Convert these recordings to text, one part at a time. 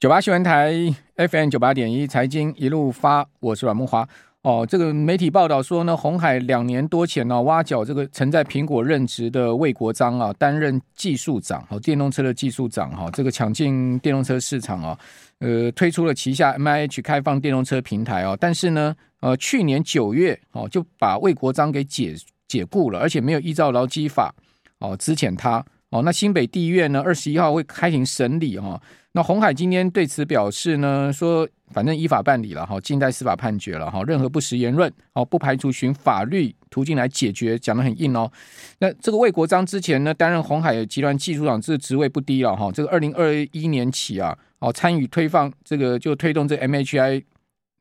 九八新闻台 FM 九八点一财经一路发，我是阮慕驊。哦，这个媒体报道说呢，鸿海两年多前呢、啊，挖角这个曾在苹果任职的魏国璋啊，担任技术长，好，电动车的技术长哈，这个抢进电动车市场啊，呃，推出了旗下 MIH 开放电动车平台啊，但是呢，呃，去年九月哦，就把魏国璋给解解雇了，而且没有依照劳基法哦资遣他。哦，那新北地院呢，二十一号会开庭审理哈。那红海今天对此表示呢，说反正依法办理了哈，静待司法判决了哈。任何不实言论，哦，不排除循法律途径来解决，讲得很硬哦。那这个魏国璋之前呢，担任红海集团技术长，这个职位不低了哈。这个二零二一年起啊，哦，参与推放这个就推动这 MHI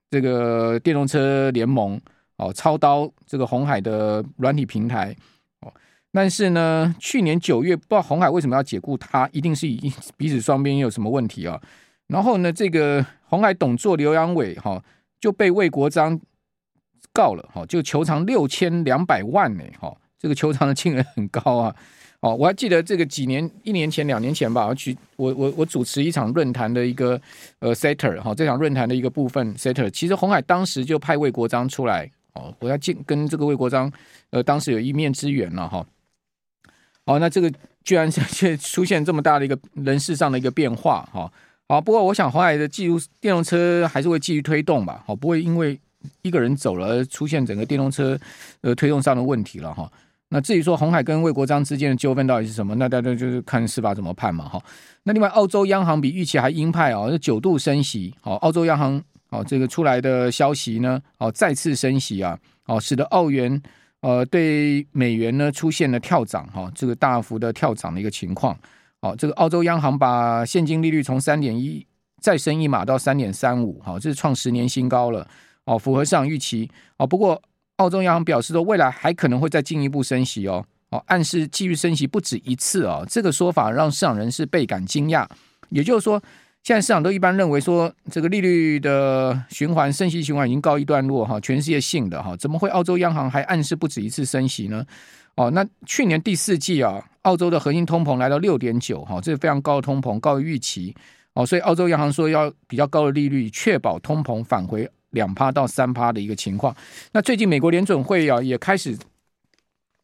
这个电动车联盟，哦，操刀这个红海的软体平台。但是呢，去年九月不知道红海为什么要解雇他，一定是以彼此双边有什么问题啊？然后呢，这个红海董座刘阳伟哈就被魏国璋告了哈，就求偿六千两百万呢哈，这个求偿的金额很高啊。哦，我还记得这个几年一年前两年前吧，我去我我我主持一场论坛的一个呃 setter 哈，这场论坛的一个部分 setter，其实红海当时就派魏国璋出来哦，我要进跟这个魏国璋呃当时有一面之缘了哈。哦，那这个居然现 出现这么大的一个人事上的一个变化，哈，好，不过我想红海的技术电动车还是会继续推动吧，好，不会因为一个人走了出现整个电动车呃推动上的问题了，哈。那至于说红海跟魏国璋之间的纠纷到底是什么，那大家就是看司法怎么判嘛，哈。那另外，澳洲央行比预期还鹰派哦，是九度升息，好，澳洲央行哦这个出来的消息呢，哦再次升息啊，哦使得澳元。呃，对美元呢出现了跳涨哈，这个大幅的跳涨的一个情况。好，这个澳洲央行把现金利率从三点一再升一码到三点三五，好，这是创十年新高了。哦，符合市场预期。哦，不过澳洲央行表示说，未来还可能会再进一步升息哦。哦，暗示继续升息不止一次哦。这个说法让市场人士倍感惊讶。也就是说。现在市场都一般认为说，这个利率的循环、升息循环已经告一段落哈，全世界性的哈，怎么会澳洲央行还暗示不止一次升息呢？哦，那去年第四季啊，澳洲的核心通膨来到六点九哈，这是非常高的通膨，高于预期哦，所以澳洲央行说要比较高的利率，确保通膨返回两趴到三趴的一个情况。那最近美国联准会啊也开始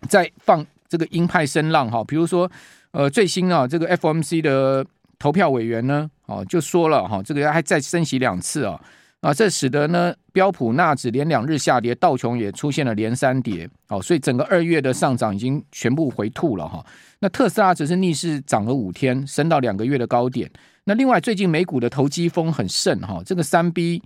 在放这个鹰派声浪哈，比如说呃最新啊这个 FOMC 的。投票委员呢，哦，就说了哈，这个还再升息两次啊，啊，这使得呢标普纳指连两日下跌，道琼也出现了连三跌，哦，所以整个二月的上涨已经全部回吐了哈。那特斯拉只是逆势涨了五天，升到两个月的高点。那另外最近美股的投机风很盛哈，这个三 B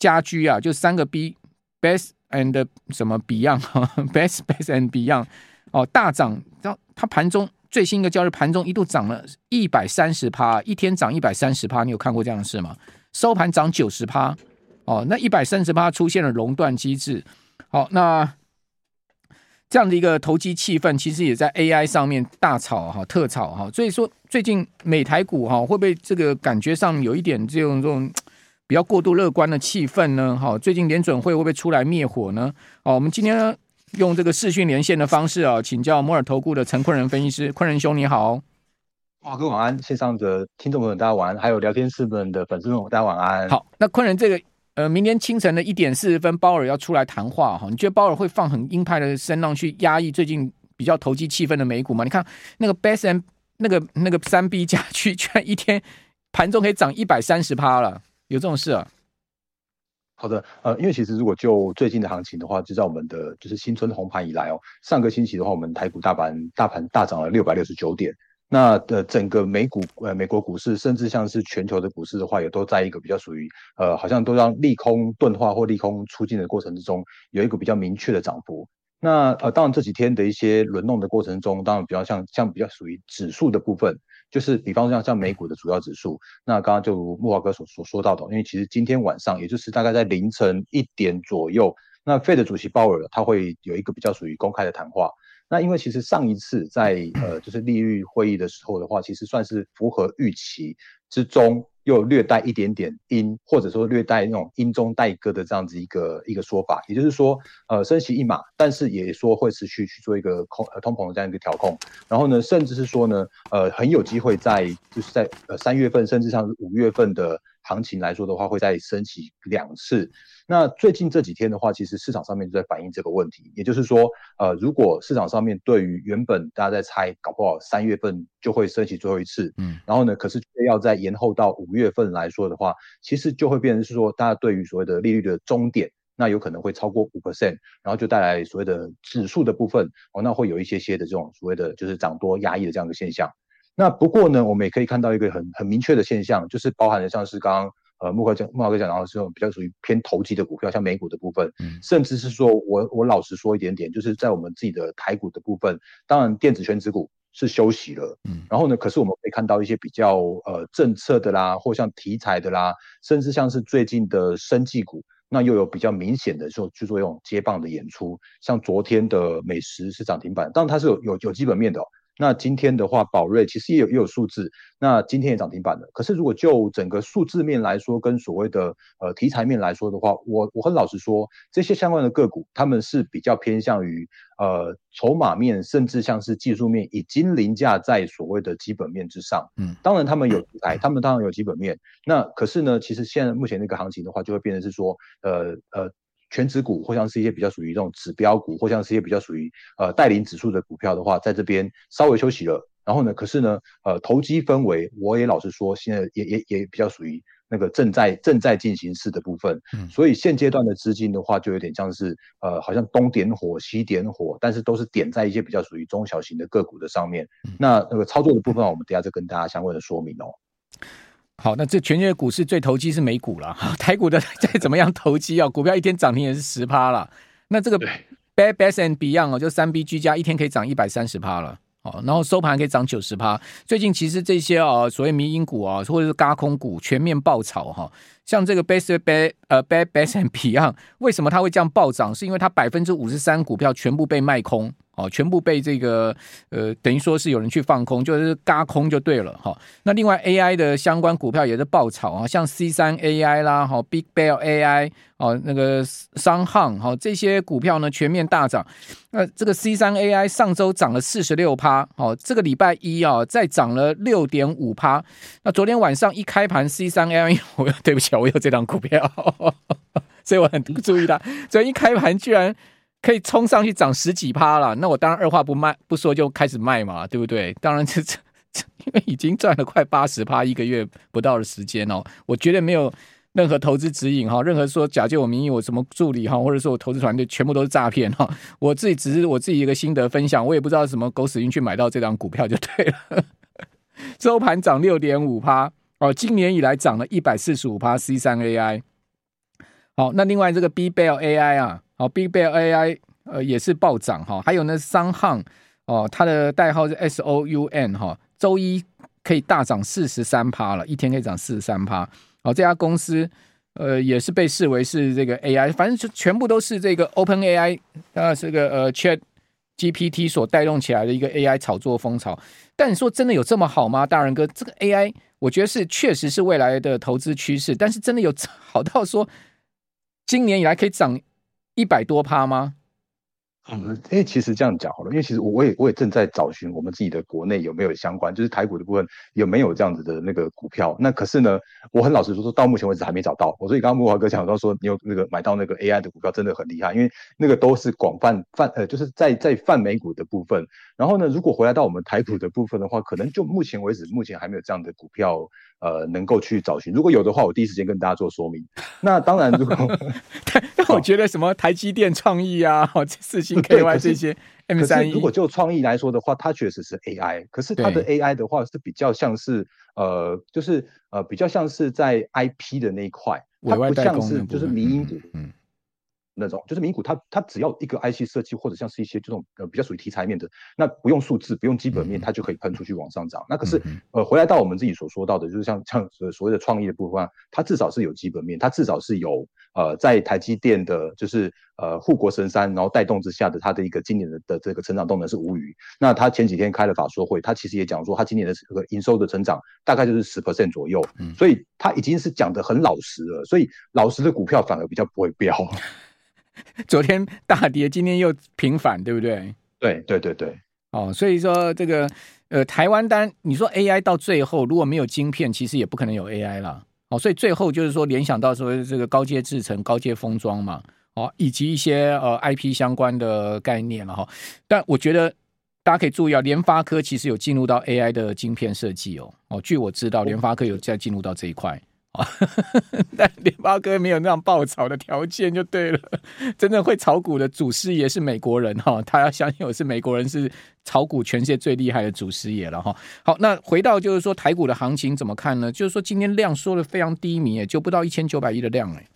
家居啊，就三个 B，Best and 什么 Beyond，Best Best and Beyond，哦，大涨，然后它盘中。最新一个交易盘中一度涨了一百三十趴，一天涨一百三十趴，你有看过这样的事吗？收盘涨九十趴，哦，那一百三十趴出现了熔断机制，好，那这样的一个投机气氛，其实也在 AI 上面大炒哈，特炒哈，所以说最近美台股哈，会不会这个感觉上有一点这种这种比较过度乐观的气氛呢？哈，最近联准会会不会出来灭火呢？好，我们今天呢？用这个视讯连线的方式啊，请教摩尔投顾的陈坤仁分析师，坤仁兄你好。哇，各位晚安，线上的听众朋友大家晚安，还有聊天室们的粉丝们大家晚安。好，那坤仁这个呃，明天清晨的一点四十分，鲍尔要出来谈话哈，你觉得鲍尔会放很鹰派的声浪去压抑最近比较投机气氛的美股吗？你看那个 Best M 那个那个三 B 家区居然一天盘中可以涨一百三十趴了，有这种事啊？好的，呃，因为其实如果就最近的行情的话，就在我们的就是新春红盘以来哦，上个星期的话，我们台股大盘大盘大涨了六百六十九点，那的整个美股呃美国股市，甚至像是全球的股市的话，也都在一个比较属于呃好像都让利空钝化或利空出尽的过程之中，有一个比较明确的涨幅。那呃当然这几天的一些轮动的过程中，当然比较像像比较属于指数的部分。就是比方像像美股的主要指数，那刚刚就木华哥所所说到的，因为其实今天晚上，也就是大概在凌晨一点左右，那费的主席鲍尔他会有一个比较属于公开的谈话。那因为其实上一次在呃就是利率会议的时候的话，其实算是符合预期之中。又略带一点点鹰，或者说略带那种鹰中带鸽的这样子一个一个说法，也就是说，呃，升息一码，但是也说会持续去做一个控呃通膨的这样一个调控，然后呢，甚至是说呢，呃，很有机会在就是在呃三月份，甚至像五月份的。行情来说的话，会再升息两次。那最近这几天的话，其实市场上面就在反映这个问题。也就是说，呃，如果市场上面对于原本大家在猜，搞不好三月份就会升息最后一次，嗯，然后呢，可是要再延后到五月份来说的话，其实就会变成是说，大家对于所谓的利率的终点，那有可能会超过五 percent，然后就带来所谓的指数的部分，哦，那会有一些些的这种所谓的就是涨多压抑的这样的现象。那不过呢，我们也可以看到一个很很明确的现象，就是包含了像是刚刚呃木哥讲慕驊哥讲到的这种比较属于偏投机的股票，像美股的部分，嗯，甚至是说我我老实说一点点，就是在我们自己的台股的部分，当然电子权值股是休息了，嗯，然后呢，可是我们可以看到一些比较呃政策的啦，或像题材的啦，甚至像是最近的生技股，那又有比较明显的说去做一种接棒的演出，像昨天的美食是涨停板，当然它是有有有基本面的哦。那今天的话，宝瑞其实也有也有数字，那今天也涨停板了。可是如果就整个数字面来说，跟所谓的呃题材面来说的话，我我很老实说，这些相关的个股，他们是比较偏向于呃筹码面，甚至像是技术面，已经凌驾在所谓的基本面之上。嗯，当然他们有题材，他们当然有基本面。那可是呢，其实现在目前那个行情的话，就会变成是说，呃呃。权值股或像是一些比较属于这种指标股，或像是一些比较属于呃带领指数的股票的话，在这边稍微休息了。然后呢，可是呢，呃，投机氛围，我也老实说，现在也也也比较属于那个正在正在进行式的部分。嗯，所以现阶段的资金的话，就有点像是呃，好像东点火西点火，但是都是点在一些比较属于中小型的个股的上面。嗯，那那个操作的部分，我们等下再跟大家相关的说明哦。好，那这全世界股市最投机是美股了，台股的再怎么样投机啊，股票一天涨停也是十趴了。那这个 Bad Bath & Beyond 哦，就三 B 居家一天可以涨一百三十趴了，哦，然后收盘可以涨九十趴。最近其实这些啊，所谓迷因股啊，或者是嘎空股全面爆炒哈。像这个 Bed Bath 呃 Bed Bath & Beyond 为什么它会这样暴涨？是因为它百分之五十三股票全部被卖空。哦，全部被这个呃，等于说是有人去放空，就是嘎空就对了哈。那另外 AI 的相关股票也是爆炒啊，像 C 三 AI 啦，哈，Big Bell AI 哦，那个商行哈，这些股票呢全面大涨。那这个 C 三 AI 上周涨了四十六趴，哦，这个礼拜一啊再涨了六点五趴。那昨天晚上一开盘，C 三 AI，我对不起，我有这张股票，所以我很注意它。昨天一开盘居然。可以冲上去涨十几趴了，那我当然二话不卖不说就开始卖嘛，对不对？当然这这因为已经赚了快八十趴一个月不到的时间哦，我绝对没有任何投资指引哈，任何说假借我名义我什么助理哈，或者说我投资团队全部都是诈骗哈，我自己只是我自己一个心得分享，我也不知道什么狗屎运去买到这张股票就对了。周盘涨六点五趴哦，今年以来涨了一百四十五趴，C 三 AI。好，那另外这个 B Bell AI 啊。好，Big Bear AI 呃也是暴涨哈，还有呢商行哦，它的代号是 S O U N 哈，周一可以大涨四十三趴了，一天可以涨四十三趴。好，这家公司呃也是被视为是这个 AI，反正就全部都是这个 Open AI 啊，这个呃 Chat GPT 所带动起来的一个 AI 炒作风潮。但你说真的有这么好吗？大仁哥，这个 AI 我觉得是确实是未来的投资趋势，但是真的有好到说今年以来可以涨？一百多趴吗？嗯，哎，其实这样讲好了，因为其实我我也我也正在找寻我们自己的国内有没有相关，就是台股的部分有没有这样子的那个股票。那可是呢，我很老实说，说到目前为止还没找到。我所以刚刚慕驊哥讲到说，你有那个买到那个 AI 的股票，真的很厉害，因为那个都是广泛泛呃，就是在在泛美股的部分。然后呢，如果回来到我们台股的部分的话，可能就目前为止，目前还没有这样的股票。呃，能够去找寻，如果有的话，我第一时间跟大家做说明。那当然，如果 但我觉得什么台积电创意啊，这四星 KY 这些 M 三一，如果就创意来说的话，它确实是 AI，可是它的 AI 的话是比较像是呃，就是呃，比较像是在 IP 的那一块，它不像是就是迷因股。嗯。那种，就是名股它它只要一个 IC 设计或者像是一些这种呃比较属于题材面的，那不用数字不用基本面，它就可以喷出去往上涨。那可是呃回来到我们自己所说到的，就是像像所谓的创意的部分，它至少是有基本面，它至少是有呃在台积电的就是呃护国神山，然后带动之下的它的一个今年的的这个成长动能是无虞。那他前几天开了法说会，他其实也讲说，他今年的这个营收的成长大概就是十 percent 左右，所以他已经是讲得很老实了，所以老实的股票反而比较不会飙。昨天大跌，今天又平反，对不对？对对对对，哦，所以说这个呃，台湾单，你说 AI 到最后如果没有晶片，其实也不可能有 AI 了。哦，所以最后就是说联想到说这个高阶制程、高阶封装嘛，哦，以及一些呃 IP 相关的概念了哈。但我觉得大家可以注意啊，联发科其实有进入到 AI 的晶片设计哦。哦，据我知道，联发科有在进入到这一块。但联发科没有那样爆炒的条件就对了。真正会炒股的祖师爷是美国人哈，他要相信我是美国人是炒股全世界最厉害的祖师爷了哈。好，那回到就是说台股的行情怎么看呢？就是说今天量缩的非常低迷，就不到一千九百亿的量哎。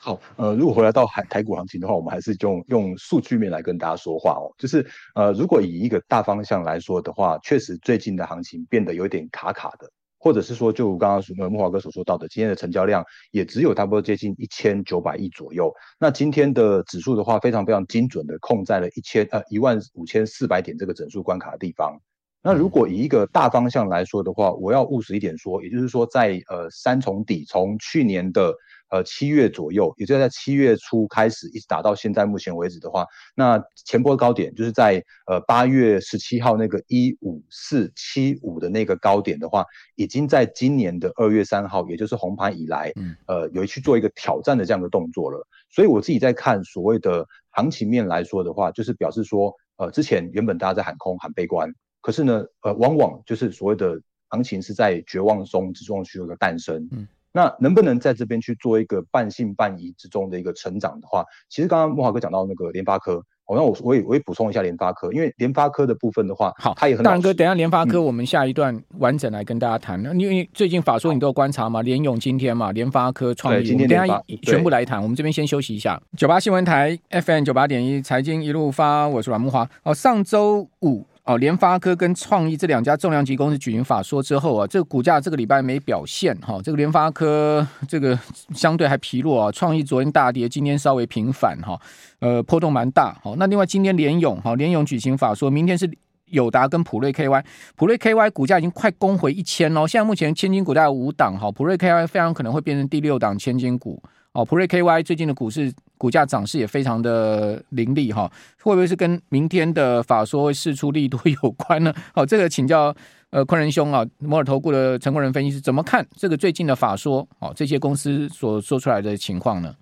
好，呃，如果回来到台台股行情的话，我们还是用用数据面来跟大家说话哦。就是呃，如果以一个大方向来说的话，确实最近的行情变得有点卡卡的。或者是说，就刚刚呃木华哥所说到的，今天的成交量也只有差不多接近一千九百亿左右。那今天的指数的话，非常非常精准的控在了一千呃一万五千四百点这个整数关卡的地方。那如果以一个大方向来说的话，我要务实一点说，也就是说在呃三重底，从去年的。呃，七月左右，也就是在七月初开始，一直打到现在目前为止的话，那前波高点就是在呃八月十七号那个一五四七五的那个高点的话，已经在今年的二月三号，也就是红盘以来，呃，有去做一个挑战的这样的动作了。所以我自己在看所谓的行情面来说的话，就是表示说，呃，之前原本大家在喊空喊悲观，可是呢，呃，往往就是所谓的行情是在绝望中之中去有一个诞生。嗯那能不能在这边去做一个半信半疑之中的一个成长的话，其实刚刚慕驊哥讲到那个联发科，好，那我我也我也补充一下联发科，因为联发科的部分的话，好，它也很大人哥，等一下联发科我们下一段完整来跟大家谈。那因为最近法说你都有观察嘛，联勇今天嘛，联发科创意，今天等下全部来谈。我们这边先休息一下。九八新闻台 FM 九八点一财经一路发，我是阮木华。哦，上周五。哦，联发科跟创意这两家重量级公司举行法说之后啊，这个股价这个礼拜没表现哈，这个联发科这个相对还疲弱啊，创意昨天大跌，今天稍微平反哈，呃波动蛮大。好，那另外今天联咏哈，联咏举行法说，明天是友达跟普瑞 KY，普瑞 KY 股价已经快攻回一千喽，现在目前千金股大概五档哈，普瑞 KY 非常可能会变成第六档千金股。哦，普瑞 KY 最近的股市股价涨势也非常的凌厉哈，会不会是跟明天的法说会释出利多有关呢？好，这个请教呃昆仁兄啊，摩尔投顾的陈昆仁分析师怎么看这个最近的法说？哦，这些公司所说出来的情况呢？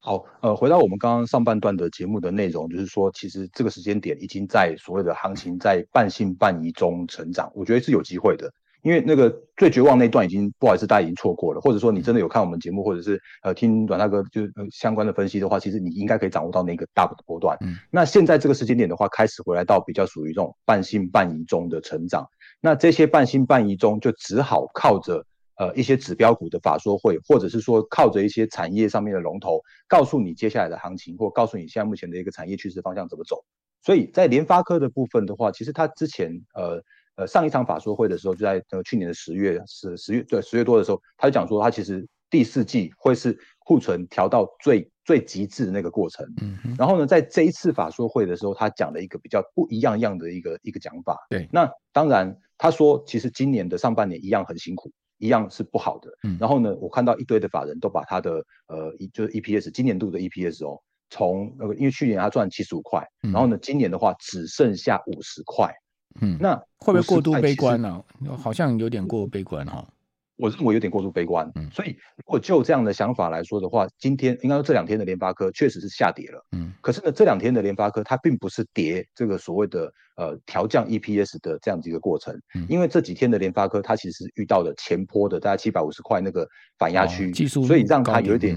好，呃，回到我们刚刚上半段的节目的内容，就是说，其实这个时间点已经在所谓的行情在半信半疑中成长，我觉得是有机会的。因为那个最绝望那段已经不好意思，大家已经错过了，或者说你真的有看我们节目，或者是呃听阮大哥就是相关的分析的话，其实你应该可以掌握到那个大的波段。嗯，那现在这个时间点的话，开始回来到比较属于这种半信半疑中的成长。那这些半信半疑中，就只好靠着呃一些指标股的法说会，或者是说靠着一些产业上面的龙头，告诉你接下来的行情，或告诉你现在目前的一个产业趋势方向怎么走。所以在联发科的部分的话，其实它之前呃。呃，上一场法说会的时候，就在呃去年的十月十十月对十月多的时候，他就讲说，他其实第四季会是库存调到最最极致的那个过程。嗯。然后呢，在这一次法说会的时候，他讲了一个比较不一样样的一个一个讲法。对。那当然，他说其实今年的上半年一样很辛苦，一样是不好的。嗯。然后呢，我看到一堆的法人都把他的呃一就是 EPS 今年度的 EPS 哦，从那个因为去年他赚七十五块，然后呢，今年的话只剩下五十块。嗯，那会不会过度悲观呢？啊？好像有点过悲观哈。我认为有点过度悲观。嗯，所以如果就这样的想法来说的话，今天应该说这两天的联发科确实是下跌了。嗯，可是呢，这两天的联发科它并不是跌这个所谓的呃调降 EPS 的这样子一个过程。嗯，因为这几天的联发科它其实遇到了前坡的大概七百五十块那个反压区，所以让它有一点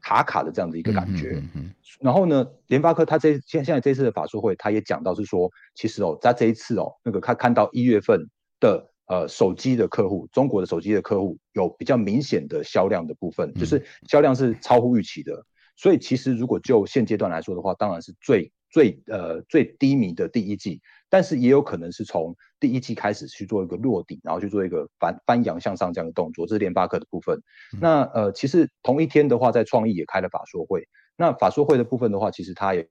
卡卡的这样的一个感觉。嗯嗯。然后呢，联发科它这现现在这次的法说会，它也讲到是说，其实哦，在这一次哦，那个他看到一月份的呃手机的客户，中国的手机的客户有比较明显的销量的部分，就是销量是超乎预期的。所以其实如果就现阶段来说的话，当然是最最呃最低迷的第一季，但是也有可能是从第一季开始去做一个落底，然后去做一个翻翻扬向上这样的动作，这是联发科的部分。嗯、那呃其实同一天的话，在创意也开了法说会，那法说会的部分的话，其实它也。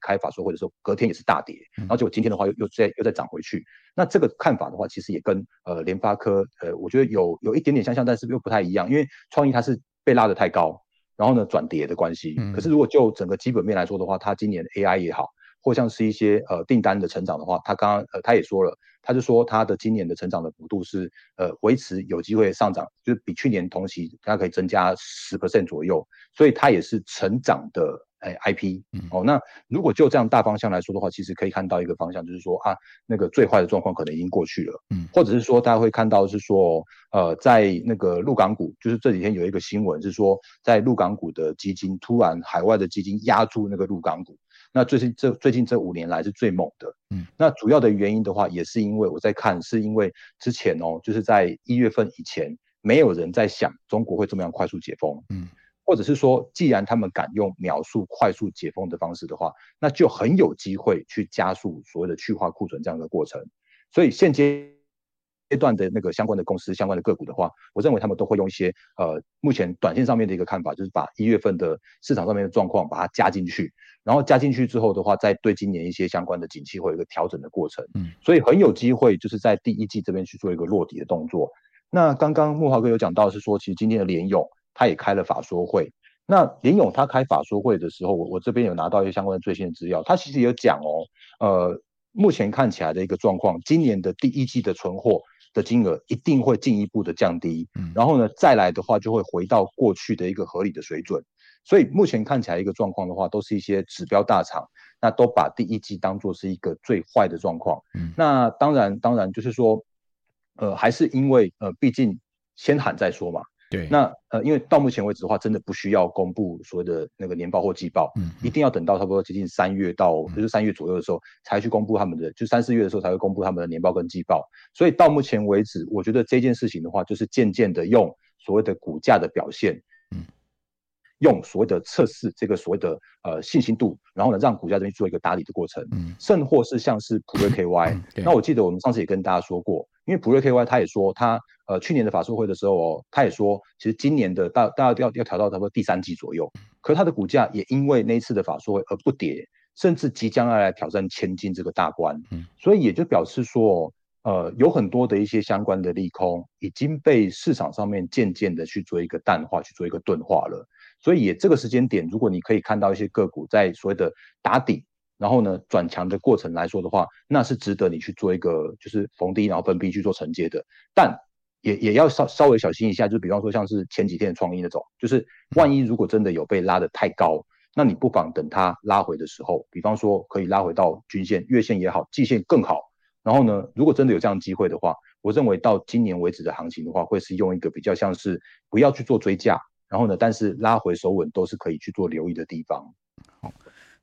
开法说会的时候，隔天也是大跌，然后结果今天的话又又再又再涨回去。那这个看法的话，其实也跟呃联发科呃，我觉得有有一点点相像，但是又不太一样。因为创意它是被拉得太高，然后呢转跌的关系。可是如果就整个基本面来说的话，它今年 AI 也好，或像是一些呃订单的成长的话，他刚刚呃他也说了，他就说他的今年的成长的幅度是呃维持有机会上涨，就是比去年同期它可以增加十 percent 左右，所以它也是成长的。哎，IP，哦，那如果就这样大方向来说的话，其实可以看到一个方向，就是说啊，那个最坏的状况可能已经过去了，嗯，或者是说大家会看到是说，呃，在那个陆港股，就是这几天有一个新闻是说，在陆港股的基金突然海外的基金压住那个陆港股，那最近这最近这五年来是最猛的，嗯，那主要的原因的话，也是因为我在看，是因为之前哦，就是在一月份以前，没有人在想中国会这么样快速解封，嗯。或者是说，既然他们敢用描述快速解封的方式的话，那就很有机会去加速所谓的去化库存这样的过程。所以现阶阶段的那个相关的公司、相关的个股的话，我认为他们都会用一些呃，目前短线上面的一个看法，就是把一月份的市场上面的状况把它加进去，然后加进去之后的话，再对今年一些相关的景气会有一个调整的过程。嗯，所以很有机会就是在第一季这边去做一个落底的动作。那刚刚慕驊哥有讲到是说，其实今天的联咏。他也开了法说会，那林勇他开法说会的时候，我我这边有拿到一些相关的最新的资料，他其实有讲哦，呃，目前看起来的一个状况，今年的第一季的存货的金额一定会进一步的降低，嗯，然后呢，再来的话就会回到过去的一个合理的水准，所以目前看起来一个状况的话，都是一些指标大厂，那都把第一季当做是一个最坏的状况，嗯，那当然当然就是说，呃，还是因为呃，毕竟先喊再说嘛。对，那呃，因为到目前为止的话，真的不需要公布所谓的那个年报或季报，嗯，一定要等到差不多接近三月到就是三月左右的时候，才去公布他们的，就三四月的时候才会公布他们的年报跟季报。所以到目前为止，我觉得这件事情的话，就是渐渐的用所谓的股价的表现，嗯，用所谓的测试这个所谓的呃信心度，然后呢，让股价这边做一个打理的过程，嗯，甚或是像是普瑞 KY，那我记得我们上次也跟大家说过。因为普瑞 KY 他也说他呃去年的法说会的时候哦，他也说其实今年的大大家要要调到差不多第三季左右，可是他的股价也因为那一次的法说会而不跌，甚至即将要来挑战千金这个大关，嗯，所以也就表示说呃有很多的一些相关的利空已经被市场上面渐渐的去做一个淡化，去做一个钝化了，所以也这个时间点，如果你可以看到一些个股在所谓的打底。然后呢，转强的过程来说的话，那是值得你去做一个就是逢低然后分批去做承接的，但也也要稍稍微小心一下，就比方说像是前几天的创意那种，就是万一如果真的有被拉得太高，那你不妨等它拉回的时候，比方说可以拉回到均线、月线也好，季线更好。然后呢，如果真的有这样的机会的话，我认为到今年为止的行情的话，会是用一个比较像是不要去做追价，然后呢，但是拉回手稳都是可以去做留意的地方。好。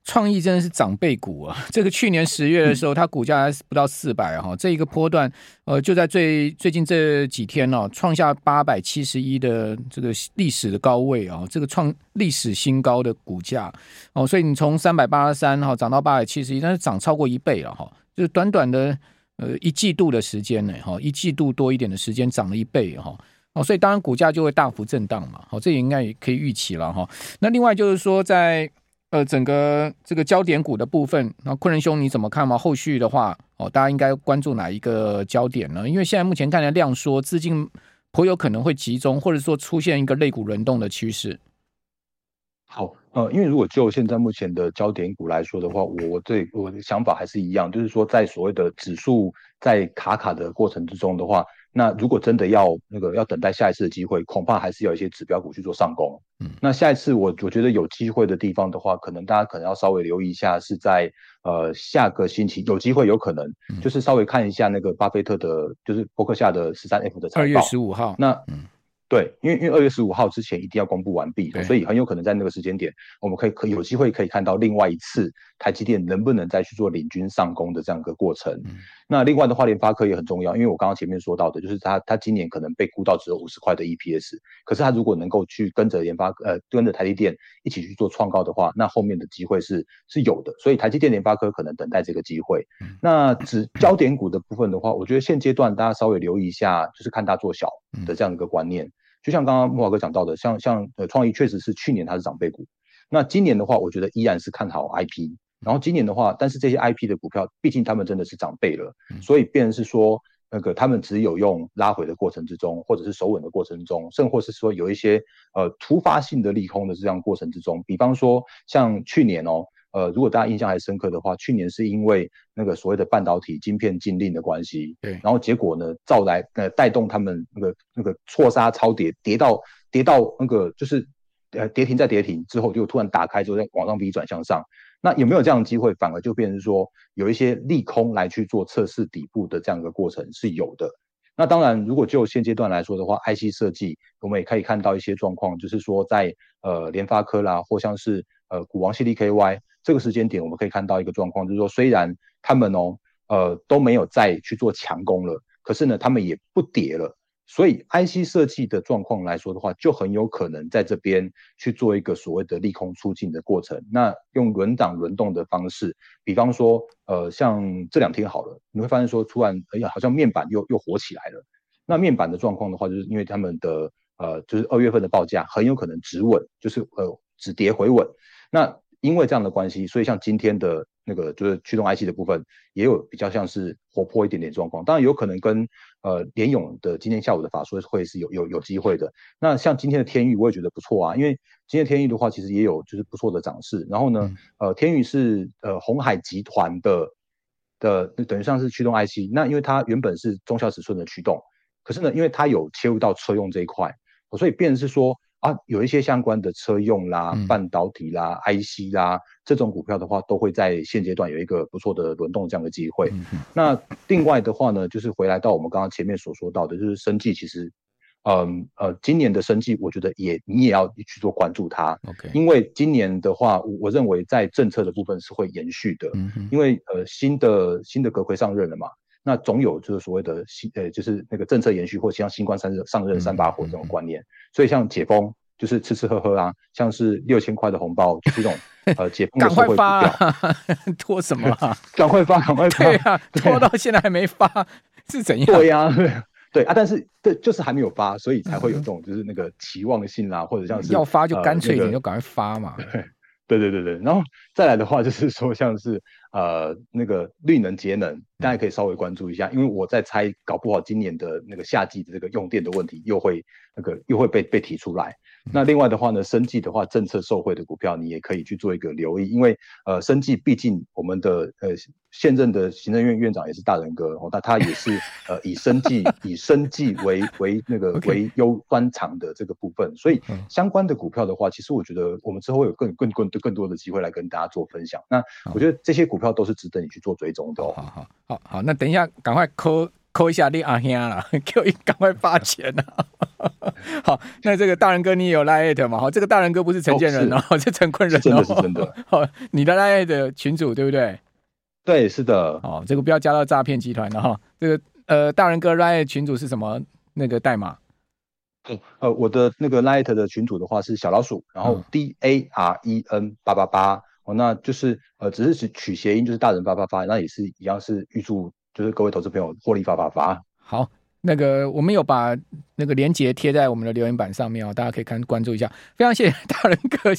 创意真的是长辈股啊！这个去年十月的时候，它股价还不到四百哈，这一个波段，呃，就在最最近这几天哦，创下八百七十一的这个历史的高位啊，这个创历史新高的股价哦，所以你从三百八十三哈涨到八百七十一，但是涨超过一倍了哈，就是短短的呃一季度的时间呢哈，一季度多一点的时间涨了一倍哈哦，所以当然股价就会大幅震荡嘛，好，这也应该也可以预期了哈。那另外就是说在呃，整个这个焦点股的部分，那昆仁兄你怎么看吗？后续的话，哦，大家应该关注哪一个焦点呢？因为现在目前看来量缩，资金颇有可能会集中，或者说出现一个类股轮动的趋势。好，呃，因为如果就现在目前的焦点股来说的话，我对我的想法还是一样，就是说在所谓的指数在卡卡的过程之中的话。那如果真的要那个要等待下一次的机会，恐怕还是有一些指标股去做上攻。嗯，那下一次我我觉得有机会的地方的话，可能大家可能要稍微留意一下，是在呃下个星期有机会有可能，就是稍微看一下那个巴菲特的，就是伯克夏的十三 F 的财报。二月十五号。那嗯，对，因为因为二月十五号之前一定要公布完毕，所以很有可能在那个时间点，我们可以可有机会可以看到另外一次台积电能不能再去做领军上攻的这样一个过程。嗯、那另外的话，联发科也很重要，因为我刚刚前面说到的，就是它它今年可能被估到只有五十块的 EPS，可是它如果能够去跟着联发呃跟着台积电一起去做创高的话，那后面的机会是是有的。所以台积电、联发科可能等待这个机会。嗯、那指焦点股的部分的话，我觉得现阶段大家稍微留意一下，就是看大做小的这样一个观念。嗯就像刚刚慕驊哥讲到的，像像呃创意确实是去年它是长辈股，那今年的话，我觉得依然是看好 IP。然后今年的话，但是这些 IP 的股票，毕竟他们真的是长辈了，所以变成是说那个他们只有用拉回的过程之中，或者是守稳的过程中，甚或是说有一些呃突发性的利空的这样过程之中，比方说像去年哦。呃，如果大家印象还深刻的话，去年是因为那个所谓的半导体晶片禁令的关系，对，然后结果呢，造来呃带动他们那个那个错杀超跌，跌到跌到那个就是呃跌停再跌停之后，就突然打开之后再往上 V 转向上，那有没有这样的机会？反而就变成说有一些利空来去做测试底部的这样一个过程是有的。那当然，如果就现阶段来说的话，IC 设计我们也可以看到一些状况，就是说在呃联发科啦，或像是呃股王 CDKY。这个时间点，我们可以看到一个状况，就是说，虽然他们哦，呃，都没有再去做强攻了，可是呢，他们也不跌了。所以，IC 设计的状况来说的话，就很有可能在这边去做一个所谓的利空出尽的过程。那用轮涨轮动的方式，比方说，呃，像这两天好了，你会发现说，突然，哎呀，好像面板又又火起来了。那面板的状况的话，就是因为他们的呃，就是二月份的报价很有可能止稳，就是呃止跌回稳。那因为这样的关系，所以像今天的那个就是驱动 IC 的部分，也有比较像是活泼一点点状况。当然有可能跟呃联咏的今天下午的法说会是有有有机会的。那像今天的天域，我也觉得不错啊，因为今天天域的话，其实也有就是不错的涨势。然后呢，嗯、呃，天域是呃鸿海集团的的等于像是驱动 IC。那因为它原本是中小尺寸的驱动，可是呢，因为它有切入到车用这一块，所以变成是说。啊，有一些相关的车用啦、半导体啦、嗯、IC 啦这种股票的话，都会在现阶段有一个不错的轮动这样的机会。那另外的话呢，就是回来到我们刚刚前面所说到的，就是生计其实，嗯呃，今年的生计，我觉得也你也要去做关注它。OK，因为今年的话，我我认为在政策的部分是会延续的，因为呃新的新的阁揆上任了嘛。那总有就是所谓的新呃，就是那个政策延续，或像新官上任上任三把火这种观念。所以像解封就是吃吃喝喝啊，像是六千块的红包，就是这种呃解封的时候会发、啊，拖什么、啊？赶快发，赶快 发！对啊，拖到现在还没发，是怎样？对呀、啊，对啊，但是对，就是还没有发，所以才会有这种就是那个期望性啦，或者像是要发就干脆一点，就赶快发嘛。对对对对对，然后再来的话就是说像是。呃，那个绿能节能，大家可以稍微关注一下，因为我在猜，搞不好今年的那个夏季的这个用电的问题又会那个又会被被提出来。那另外的话呢，生技的话，政策受惠的股票，你也可以去做一个留意，因为呃，生技毕竟我们的呃现任的行政院院长也是大人哥，哦，那他也是呃以生技以生技为为那个为优专长的这个部分，所以相关的股票的话，其实我觉得我们之后会有更更更更多的机会来跟大家做分享。那我觉得这些股票都是值得你去做追踪的哦。好好好好，那等一下赶快扣扣一下你阿兄啦，叫你赶快发钱呐。好，那这个大人哥你也有 LINE@ 嘛？好，这个大人哥不是陈建仁哦，是陈坤仁哦。真的是真的。好，你的 LINE@ 群主对不对？对，是的。哦，这个不要加到诈骗集团的哈。这个呃，大人哥 LINE@ 群主是什么那个代码？呃，我的那个 LINE@ 的群主的话是小老鼠，然后 D A R E N 八八八。哦，那就是呃，只是取取谐音，就是大人发发发，那也是一样，是预祝就是各位投资朋友获利发发发。好，那个我们有把那个连接贴在我们的留言板上面哦，大家可以看关注一下。非常谢谢大仁哥。